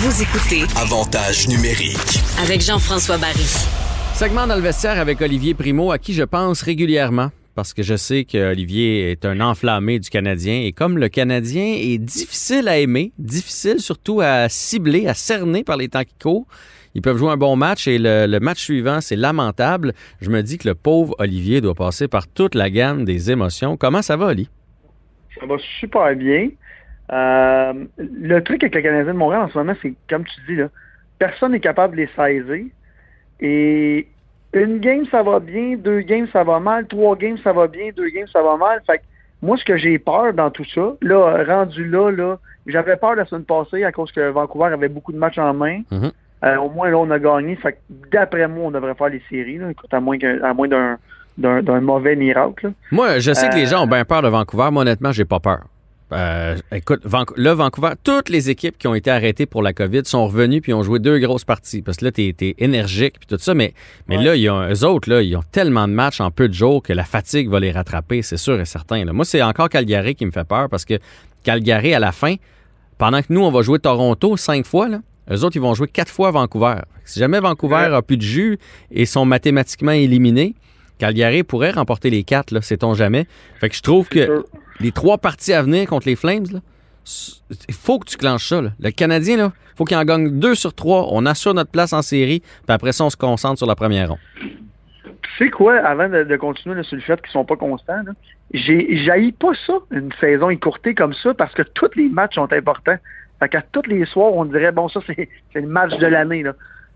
Vous écoutez Avantage numérique. avec Jean-François Barry. Segment dans le vestiaire avec Olivier Primo, à qui je pense régulièrement, parce que je sais qu'Olivier est un enflammé du Canadien. Et comme le Canadien est difficile à aimer, difficile surtout à cibler, à cerner par les temps qui courent, ils peuvent jouer un bon match et le, le match suivant, c'est lamentable. Je me dis que le pauvre Olivier doit passer par toute la gamme des émotions. Comment ça va, Oli? Ça va super bien. Euh, le truc avec le Canadien de Montréal en ce moment, c'est comme tu dis, là, personne n'est capable de les saisir. Et une game, ça va bien, deux games, ça va mal, trois games, ça va bien, deux games, ça va mal. Fait que moi, ce que j'ai peur dans tout ça, là, rendu là, là, j'avais peur la semaine passée à cause que Vancouver avait beaucoup de matchs en main. Mhm. Euh, au moins, là, on a gagné. Fait que d'après moi, on devrait faire les séries, là, écoute, à moins, à moins d'un, mauvais miracle. là. Moi, je sais que les Euh, gens ont bien peur de Vancouver. Moi, honnêtement, j'ai pas peur. Euh, écoute, là, Vancouver, toutes les équipes qui ont été arrêtées pour la COVID sont revenues puis ont joué deux grosses parties. Parce que là, t'es es énergique puis tout ça. Mais, mais Ouais. là, ils ont, eux autres, là, ils ont tellement de matchs en peu de jours que la fatigue va les rattraper, c'est sûr et certain. là. Moi, c'est encore Calgary qui me fait peur parce que Calgary, à la fin, pendant que nous, on va jouer Toronto cinq fois, là, eux autres, ils vont jouer quatre fois Vancouver. Si jamais Vancouver Ouais. a plus de jus et sont mathématiquement éliminés, Calgary pourrait remporter les quatre, là, sait-on jamais. Fait que je trouve que sûr. Les trois parties à venir contre les Flames, là, il faut que tu clenches ça. là. Le Canadien, il faut qu'il en gagne deux sur trois. On assure notre place en série, puis après ça, on se concentre sur la première ronde. Tu sais quoi, avant de, de continuer là, sur le fait qu'ils sont pas constants, là, j'ai pas ça, une saison écourtée comme ça, parce que tous les matchs sont importants. Fait qu'à tous les soirs, on dirait, bon, ça, c'est le match de l'année, là.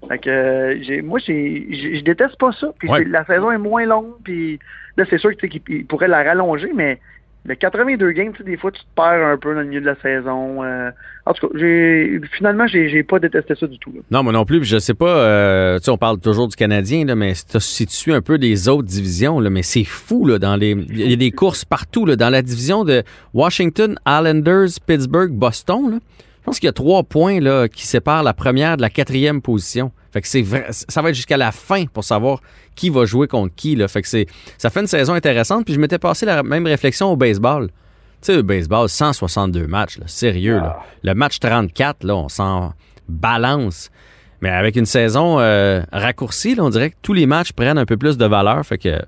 Fait que, euh, j'ai- moi, je déteste pas ça. Puis Ouais. la saison est moins longue, puis là, c'est sûr qu'ils ils pourraient la rallonger, mais le 82 games, des fois, tu te perds un peu dans le milieu de la saison. euh. en tout cas, j'ai finalement, j'ai j'ai pas détesté ça du tout. là. Non, moi non plus. Je sais pas, euh, tu sais, on parle toujours du Canadien, là, mais si tu- si tu suis un peu des autres divisions, là, mais c'est fou, là, dans les. Il y a des courses partout, là, dans la division de Washington, Islanders, Pittsburgh, Boston, là. Je pense qu'il y a trois points là, qui séparent la première de la quatrième position. Fait que c'est vrai, ça va être jusqu'à la fin pour savoir qui va jouer contre qui. Là. Fait que c'est, ça fait une saison intéressante. Puis je m'étais passé la même réflexion au baseball. Tu sais, le baseball, 162 matchs, là, sérieux. Là. Le match 34, là, on s'en balance. Mais avec une saison euh, raccourcie, là, on dirait que tous les matchs prennent un peu plus de valeur. Fait que,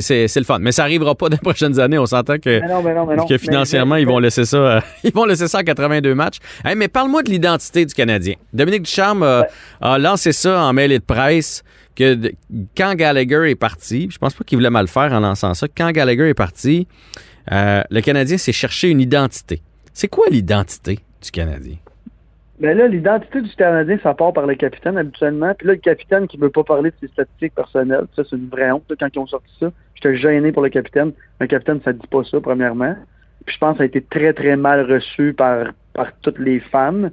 c'est, le fun. Mais ça arrivera pas dans les prochaines années. On s'entend que, Mais non, mais non, mais non. que financièrement, Mais- ils vont laisser ça, euh, ils vont laisser ça à 82 matchs. Hey, mais parle-moi de l'identité du Canadien. Dominique Ducharme a, a lancé ça en mêlée de presse que de- quand Gallagher est parti, je pense pas qu'il voulait mal faire en lançant ça. Quand Gallagher est parti, euh, le Canadien s'est cherché une identité. C'est quoi l'identité du Canadien? Ben là, l'identité du Canadien, ça part par le capitaine habituellement. Puis là, le capitaine qui veut pas parler de ses statistiques personnelles, ça c'est une vraie honte là, quand ils ont sorti ça. J'étais gêné pour le capitaine. Un capitaine, ça dit pas ça, premièrement. Puis je pense que ça a été très, très mal reçu par, par toutes les fans.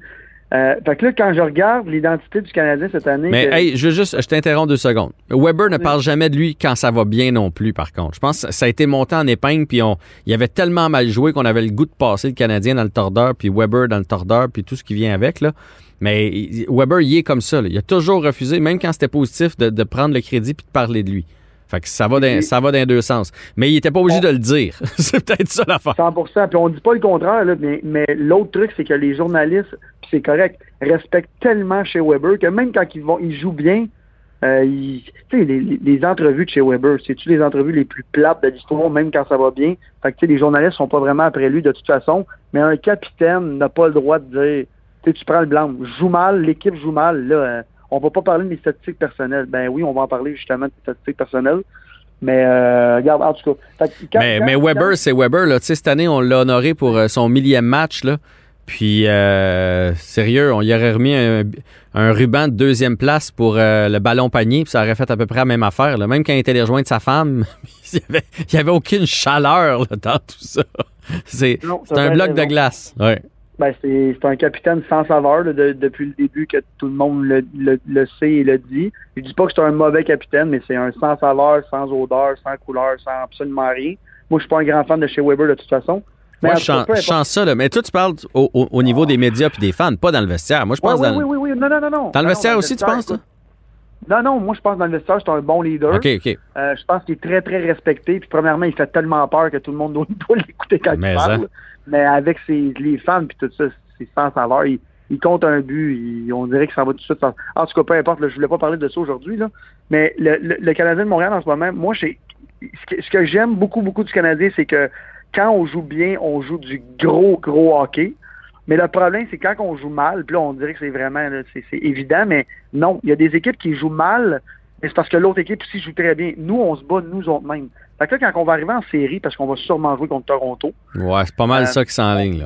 Euh, fait que là, quand je regarde l'identité du Canadien cette année... Mais que- hey, je veux juste, je t'interromps deux secondes. Weber ne parle jamais de lui quand ça va bien non plus, par contre. Je pense que ça a été monté en épingle, puis on, il avait tellement mal joué qu'on avait le goût de passer le Canadien dans le tordeur, puis Weber dans le tordeur, puis tout ce qui vient avec. Là. Mais Weber, il est comme ça. là. Il a toujours refusé, même quand c'était positif, de, de prendre le crédit puis de parler de lui. Fait que ça va dans, ça va dans deux sens. Mais il était pas obligé de le dire. C'est peut-être ça l'affaire. 100% Puis on dit pas le contraire, là, mais, mais l'autre truc, c'est que les journalistes, puis c'est correct, respectent tellement chez Weber que même quand ils vont, ils jouent bien, euh, ils- tu sais, les, entrevues de chez Weber, c'est-tu les entrevues les plus plates de l'histoire, même quand ça va bien? Fait que, tu sais, les journalistes sont pas vraiment après lui de toute façon, mais un capitaine n'a pas le droit de dire, tu sais, tu prends le blanc, joue mal, l'équipe joue mal, là, euh, on va pas parler de mes statistiques personnelles. Ben oui, on va en parler justement de statistiques personnelles. Mais euh, regarde, en tout cas. Fait que quand- Mais, quand- mais Weber, c'est Weber. Là. Cette année, on l'a honoré pour euh, son millième match. Là. Puis, euh, sérieux, on y aurait remis un, un ruban de deuxième place pour euh, le ballon panier, puis ça aurait fait à peu près la même affaire. là. Même quand il était allé rejoindre sa femme, il n'y avait, aucune chaleur là, dans tout ça. C'est un bloc de glace. Ouais. Ben, c'est un capitaine sans saveur là, de- depuis le début que tout le monde le, le- le sait et le dit. Je dis pas que c'est un mauvais capitaine, mais c'est un sans saveur, sans odeur, sans couleur, sans absolument rien. Moi, je suis pas un grand fan de chez Weber de toute façon. Mais Moi, je sens, peu je importe. sens ça, là. Mais toi, tu parles au, au- au niveau des médias puis des fans, pas dans le vestiaire. Moi, je pense ouais, dans, oui, oui, oui. Non, non, non, non. dans le Non, vestiaire aussi, tu penses, toi? Non, non, moi, je pense que dans le vestiaire, c'est un bon leader. OK, OK. Euh, je pense qu'il est très, très respecté. Puis, premièrement, il fait tellement peur que tout le monde doit, doit l'écouter quand Mais il parle. hein. Mais avec ses, les fans puis tout ça, c'est sans saveur. Il, il compte un but. il- on dirait que ça va tout de suite. En tout cas, peu importe. là, je voulais pas parler de ça aujourd'hui. là. Mais le, le, le Canadien de Montréal, en ce moment, moi, ce que, ce que j'aime beaucoup, beaucoup du Canadien, c'est que quand on joue bien, on joue du gros, gros hockey. Mais le problème, c'est quand on joue mal, puis là, on dirait que c'est vraiment, c'est évident, mais non, il y a des équipes qui jouent mal, mais c'est parce que l'autre équipe aussi joue très bien. Nous, on se bat nous autres mêmes. Fait que là, quand on va arriver en série, parce qu'on va sûrement jouer contre Toronto, Ouais, c'est pas mal Euh, ça qui s'enligne, là.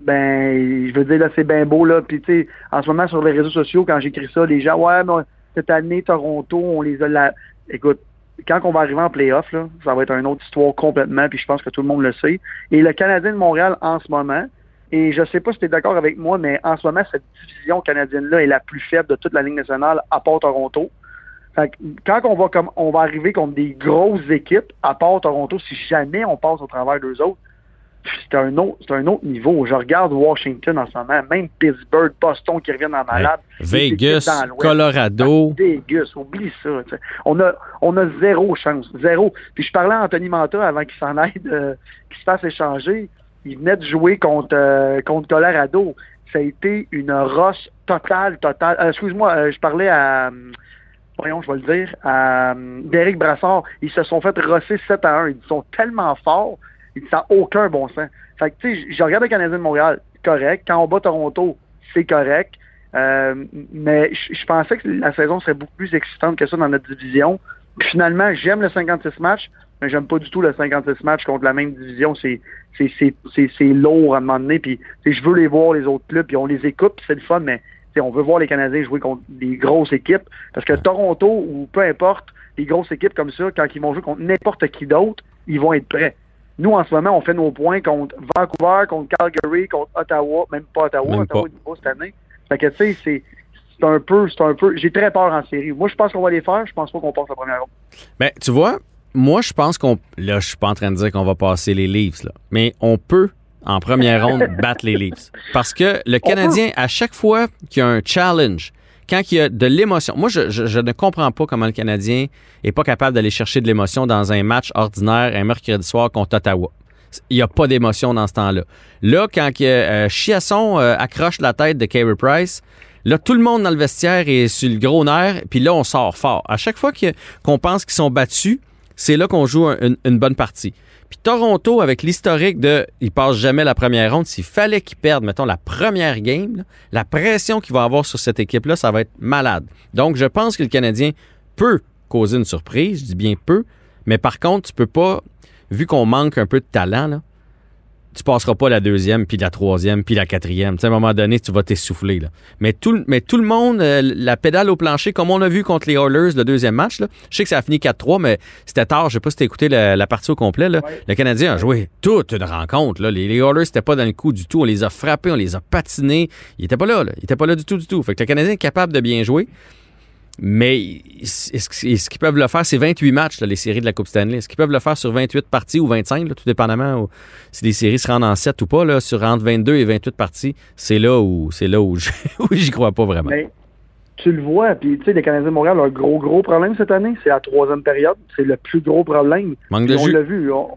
ben, je veux dire, là, c'est bien beau, là. Puis, tu sais, en ce moment, sur les réseaux sociaux, quand j'écris ça, les gens, ouais, mais cette année, Toronto, on les a la... Écoute, quand on va arriver en playoff, là, ça va être une autre histoire complètement, puis je pense que tout le monde le sait. Et le Canadien de Montréal, en ce moment, et je sais pas si tu es d'accord avec moi, mais en ce moment, cette division canadienne-là est la plus faible de toute la Ligue nationale, à part Toronto. Fait que quand on va comme on va arriver contre des grosses équipes, à part Toronto, si jamais on passe au travers d'eux autres, c'est un autre, c'est un autre niveau. Je regarde Washington en ce moment, même Pittsburgh, Boston qui reviennent en malade. Équipes Vegas. Colorado. Vegas, oublie ça. On a, on a zéro chance, zéro. Puis je parlais à Anthony Manta avant qu'il s'en aille, euh, qu'il se fasse échanger. Il venait de jouer contre, euh, contre Colorado. Ça a été une roche totale, totale. Euh, Excuse-moi, euh, je parlais à, voyons, je vais le dire, à euh, Derek Brassard. Ils se sont fait rosser 7 à 1. Ils sont tellement forts, ils n'ont aucun bon sens. Fait que, tu sais, je regarde le Canadien de Montréal, correct. Quand on bat Toronto, c'est correct. Euh, mais je pensais que la saison serait beaucoup plus excitante que ça dans notre division. Finalement, j'aime le 56 matchs, mais j'aime pas du tout le 56 matchs contre la même division. C'est lourd à un moment donné. Puis je veux les voir les autres clubs, puis on les écoute, c'est le fun, mais on veut voir les Canadiens jouer contre des grosses équipes. Parce que Toronto ou peu importe, les grosses équipes comme ça, quand ils vont jouer contre n'importe qui d'autre, ils vont être prêts. Nous, en ce moment, on fait nos points contre Vancouver, contre Calgary, contre Ottawa, même pas Ottawa, Même Ottawa pas. est nouveau cette année. Fait que tu sais, c'est un peu, c'est un peu. J'ai très peur en série. Moi, je pense qu'on va les faire. Je pense pas qu'on passe la première ronde. Ben, tu vois, moi, je pense qu'on. Là, je suis pas en train de dire qu'on va passer les Leafs, là. Mais on peut, en première ronde, battre les Leafs. Parce que le Canadien, à chaque fois qu'il y a un challenge, quand il y a de l'émotion. Moi, je, je- je ne comprends pas comment le Canadien est pas capable d'aller chercher de l'émotion dans un match ordinaire un mercredi soir contre Ottawa. Il n'y a pas d'émotion dans ce temps-là. Là, quand euh, Chiasson euh, accroche la tête de Carey Price, là, tout le monde dans le vestiaire est sur le gros nerf, puis là, on sort fort. À chaque fois que- qu'on pense qu'ils sont battus, c'est là qu'on joue un- une, une bonne partie. Puis Toronto, avec l'historique de ils passent jamais la première ronde, s'il fallait qu'ils perdent, mettons, la première game, la pression qu'il va avoir sur cette équipe-là, ça va être malade. Donc, je pense que le Canadien peut causer une surprise, je dis bien peu, mais par contre, tu peux pas, vu qu'on manque un peu de talent, là, tu passeras pas la deuxième, puis la troisième, puis la quatrième. À un moment donné, tu vas t'essouffler. Là. Mais, tout, le- mais tout le monde, euh, la pédale au plancher, comme on a vu contre les Oilers le deuxième match, là, je sais que ça a fini 4-3, mais c'était tard. Je sais pas si t'as écouté la, la partie au complet. Là. Ouais. Le Canadien a joué toute une rencontre. Là. Les, les Oilers n'étaient pas dans le coup du tout. On les a frappés, on les a patinés. Ils étaient pas là. là. Ils étaient pas là du tout, du tout. Fait que le Canadien est capable de bien jouer. Mais est-ce qu'ils peuvent le faire? C'est 28 matchs, là, les séries de la Coupe Stanley. Est-ce qu'ils peuvent le faire sur 28 parties ou 25, là, tout dépendamment si les séries se rendent en 7 ou pas, là, sur entre 22 et 28 parties? C'est là où c'est là où j'y crois pas vraiment. Mais tu le vois, puis tu sais, les Canadiens de Montréal ont un gros, gros problème cette année. C'est la troisième période. C'est le plus gros problème. Manque Puis de on l'a vu. On,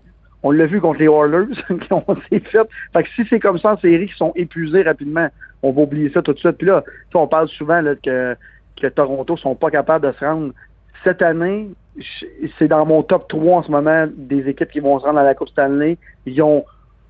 on l'a vu contre les Oilers. qui ont- s'est fait. Fait que si c'est comme ça en série, qui sont épuisés rapidement, on va oublier ça tout de suite. Puis là, on parle souvent là, que, que Toronto sont pas capables de se rendre. Cette année, c'est dans mon top 3 en ce moment des équipes qui vont se rendre à la Coupe Stanley. Ils ont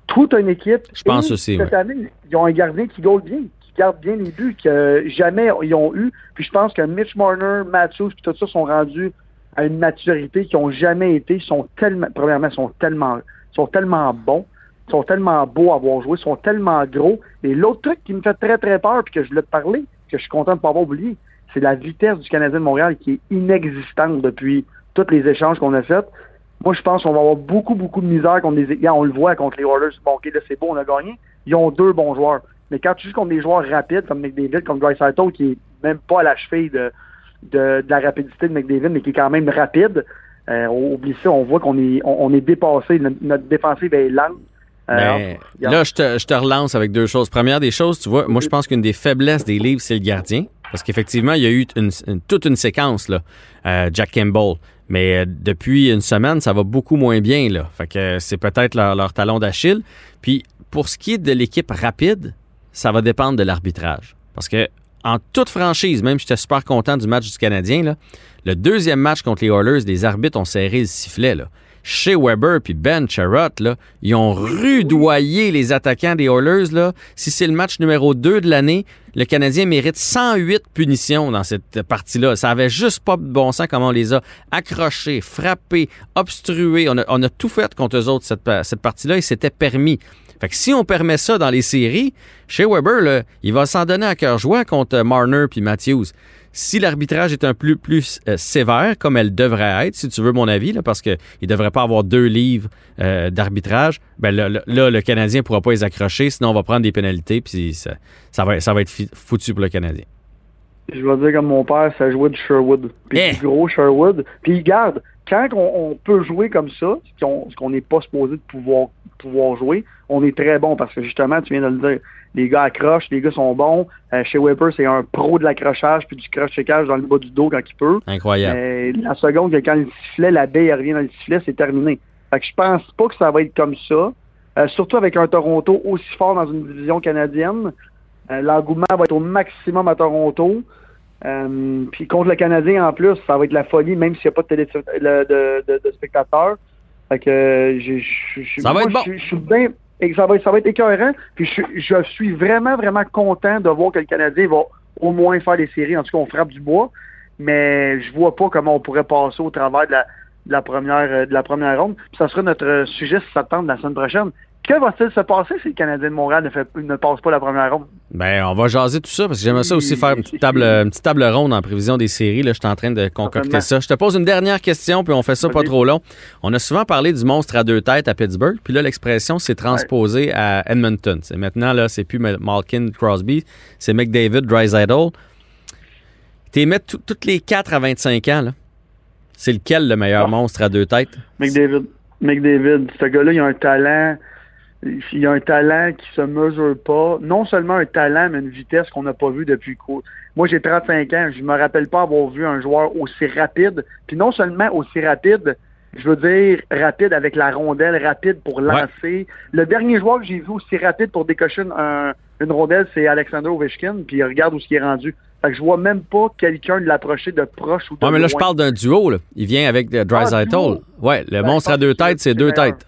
toute une équipe. Je pense Et aussi, Cette année, ils ont un gardien qui goal bien, qui garde bien les buts que jamais ils ont eu. Puis je pense que Mitch Marner, Matthews, puis tout ça sont rendus à une maturité qu'ils n'ont jamais été. Ils sont tellement, premièrement, ils sont tellement, ils sont tellement bons, ils sont tellement beaux à avoir joué, ils sont tellement gros. Et l'autre truc qui me fait très très peur, puis que je voulais te parler, que je suis content de ne pas avoir oublié, c'est la vitesse du Canadien de Montréal qui est inexistante depuis tous les échanges qu'on a faits. Moi, je pense qu'on va avoir beaucoup, beaucoup de misère contre les équipes. On le voit contre les Oilers. Bon, OK, là, c'est beau, on a gagné. ils ont deux bons joueurs. Mais quand tu joues contre des joueurs rapides comme McDavid, comme Saito, qui est même pas à la cheville de, de, la rapidité de McDavid, mais qui est quand même rapide, euh, oublie ça, on voit qu'on est, on, est dépassé. Notre, défensive est lente. Euh, ben, là, je te, je te, relance avec deux choses. Première des choses, tu vois, moi, je pense qu'une des faiblesses des livres, c'est le gardien. Parce qu'effectivement, il y a eu toute une séquence, là, euh, Jack Campbell. Mais depuis une semaine, ça va beaucoup moins bien. Là. Fait que c'est peut-être leur, talon d'Achille. Puis pour ce qui est de l'équipe rapide, ça va dépendre de l'arbitrage. Parce que en toute franchise, même j'étais super content du match du Canadien, le deuxième match contre les Oilers, les arbitres ont serré le sifflet. Chez Weber puis Ben Charrot, là, ils ont rudoyé les attaquants des Oilers. Là. Si c'est le match numéro 2 de l'année, le Canadien mérite 108 punitions dans cette partie-là. Ça avait juste pas de bon sens comment on les a accrochés, frappés, obstrués. On a, on tout fait contre eux autres, cette, partie-là, et c'était permis. Fait que si on permet ça dans les séries, chez Weber, il va s'en donner à cœur joie contre Marner puis Matthews. Si l'arbitrage est un peu plus euh, sévère, comme elle devrait être, si tu veux mon avis, là, parce qu'il ne devrait pas avoir deux livres euh, d'arbitrage, ben là, le Canadien ne pourra pas les accrocher, sinon on va prendre des pénalités, puis ça, ça, va, ça va être foutu pour le Canadien. Je vais dire comme mon père, ça jouait du Sherwood. Puis eh! du gros Sherwood. Puis garde, quand on, peut jouer comme ça, ce qu'on n'est pas supposé de pouvoir, pouvoir jouer, on est très bon parce que justement, tu viens de le dire, les gars accrochent, les gars sont bons. Euh, chez Weber, c'est un pro de l'accrochage puis du crochet-cage dans le bas du dos quand il peut. Incroyable. la seconde que quand le sifflet, la baie revient dans le sifflet, c'est terminé. Fait que je pense pas que ça va être comme ça. Euh, surtout avec un Toronto aussi fort dans une division canadienne. Euh, l'engouement va être au maximum à Toronto. Euh, puis contre le Canadien en plus, ça va être la folie, même s'il n'y a pas de, télé de, spectateurs. Fait que je, ça va être bon. Je, suis bien. Ça va, ça va être écœurant. Puis je, suis vraiment, vraiment content de voir que le Canadien va au moins faire des séries. En tout cas, on frappe du bois. Mais je vois pas comment on pourrait passer au travers de la, de la première de la première ronde. Puis ça sera notre sujet si ça tente la semaine prochaine. Que va-t-il se passer si le Canadien de Montréal ne, fait, ne passe pas la première ronde? Ben, on va jaser tout ça parce que j'aimerais ça aussi faire une petite, table, une petite table ronde en prévision des séries. Là, je suis en train de concocter ça. Je te pose une dernière question, puis on fait ça pas trop long. On a souvent parlé du monstre à deux têtes à Pittsburgh, puis là, l'expression s'est transposée à Edmonton. C'est maintenant, là, c'est plus Malkin Crosby, c'est McDavid, Drysaddle. T'es mettre toutes les quatre à 25 ans, là. C'est lequel le meilleur ah. monstre à deux têtes? McDavid. McDavid. Ce gars-là, il a un talent il y a un talent qui se mesure pas. Non seulement un talent, mais une vitesse qu'on n'a pas vue depuis quoi. Moi, j'ai 35 ans. Je me rappelle pas avoir vu un joueur aussi rapide. Puis non seulement aussi rapide, je veux dire rapide avec la rondelle, rapide pour lancer. Le dernier joueur que j'ai vu aussi rapide pour décocher une rondelle, c'est Alexander Ovechkin. Puis regarde où ce qui est rendu. Fait que je vois même pas quelqu'un de l'approcher de proche ou de ouais, mais là, je parle d'un duo. Là. Il vient avec euh, Dry ah, ouais, le ben, monstre à deux têtes, c'est deux têtes.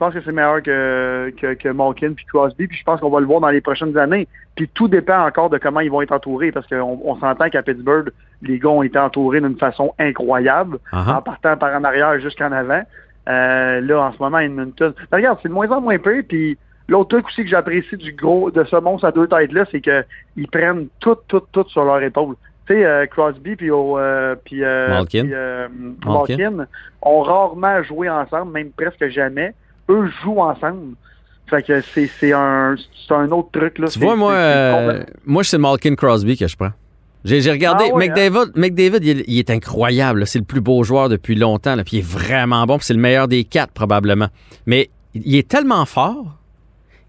Je pense que c'est meilleur que, que, que Malkin puis Crosby, puis je pense qu'on va le voir dans les prochaines années. Puis tout dépend encore de comment ils vont être entourés, parce qu'on on, s'entend qu'à Pittsburgh, les gars ont été entourés d'une façon incroyable, uh-huh. en partant par en arrière jusqu'en avant. Euh, là, en ce moment, Edmonton. regarde, c'est de moins en moins peu, puis l'autre truc aussi que j'apprécie du gros de ce monstre à deux têtes-là, c'est qu'ils prennent tout, tout, tout sur leur épaule. Tu sais, euh, Crosby puis, euh, puis, Malkin. Malkin ont rarement joué ensemble, même presque jamais eux jouent ensemble. Fait que c'est un, un autre truc. Là. Tu vois, moi, euh, moi c'est Malkin Crosby que je prends. J'ai regardé. Ah hein? McDavid, il, est incroyable. C'est le plus beau joueur depuis longtemps. Là, puis il est vraiment bon. C'est le meilleur des quatre, probablement. Mais il est tellement fort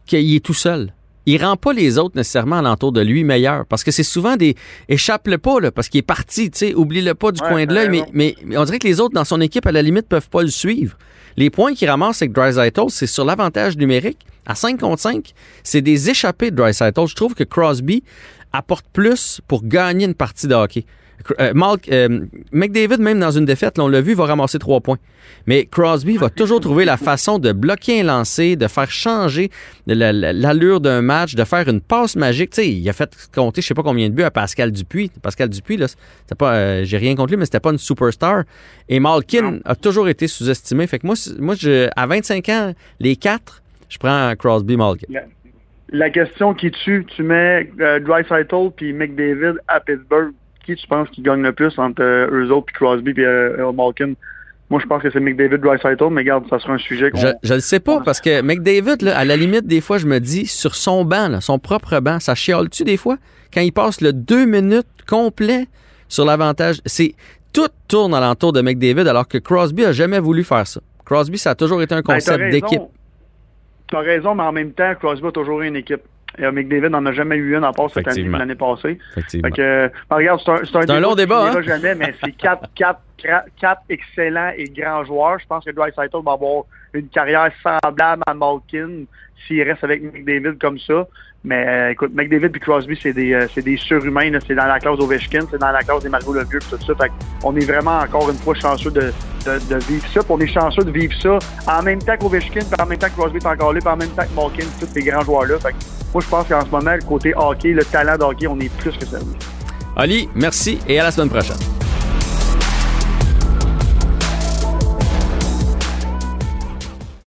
qu'il est tout seul. Il rend pas les autres nécessairement alentour de lui meilleurs. Parce que c'est souvent des. Échappe-le pas, là, parce qu'il est parti. Oublie-le pas du coin de l'œil. Mais, mais, mais, on dirait que les autres dans son équipe, à la limite, peuvent pas le suivre. Les points qu'il ramasse avec Dreisaitl, c'est sur l'avantage numérique. À 5 contre 5, c'est des échappées de Dreisaitl. Je trouve que Crosby apporte plus pour gagner une partie de hockey. Euh, euh, McDavid, même dans une défaite, on l'a vu, va ramasser trois points. Mais Crosby va toujours trouver la façon de bloquer un lancer, de faire changer l'allure d'un match, de faire une passe magique. il a fait compter je sais pas combien de buts à Pascal Dupuis. Pascal Dupuis, là, pas, euh, j'ai rien contre lui, mais c'était pas une superstar. Et Malkin a toujours été sous-estimé. Fait que moi, moi je, à 25 ans, les quatre, je prends Crosby Malkin. La question qui tue, tu mets euh, puis McDavid à Pittsburgh qui tu penses qui gagne le plus entre euh, eux autres puis Crosby et euh, Malkin? Moi, je pense que c'est McDavid Dreisaitl, mais regarde, ça sera un sujet qu'on... Je, le sais pas, parce que McDavid, là, à la limite, des fois, je me dis, sur son banc, là, son propre banc, ça chiale-tu des fois? Quand il passe le deux minutes complet sur l'avantage, c'est tout tourne alentour de McDavid, alors que Crosby a jamais voulu faire ça. Crosby, ça a toujours été un Ben, concept d'équipe. Tu as raison, mais en même temps, Crosby a toujours eu une équipe. Et euh, McDavid n'en a jamais eu une à part cette année l'année passée. Effectivement. Fait que, euh, ben, regarde, c'est un, c'est un, C'est un long débat, hein? jamais, mais c'est quatre, quatre, cra- quatre excellents et grands joueurs. Je pense que Dreisaitl va avoir une carrière semblable à Malkin s'il reste avec McDavid comme ça. Mais euh, écoute, McDavid et Crosby, c'est des, euh, des surhumains. C'est dans la classe Ovechkin, c'est dans la classe des Margot Lemieux et tout ça. On est vraiment encore une fois chanceux de, vivre ça. On est chanceux de vivre ça en même temps qu'Ovechkin, puis en même temps que Crosby est encore là, puis en même temps que Malkin, tous ces grands joueurs-là. Moi, je pense qu'en ce moment, le côté hockey, le talent de hockey, on est plus que servi. Ali, merci et à la semaine prochaine.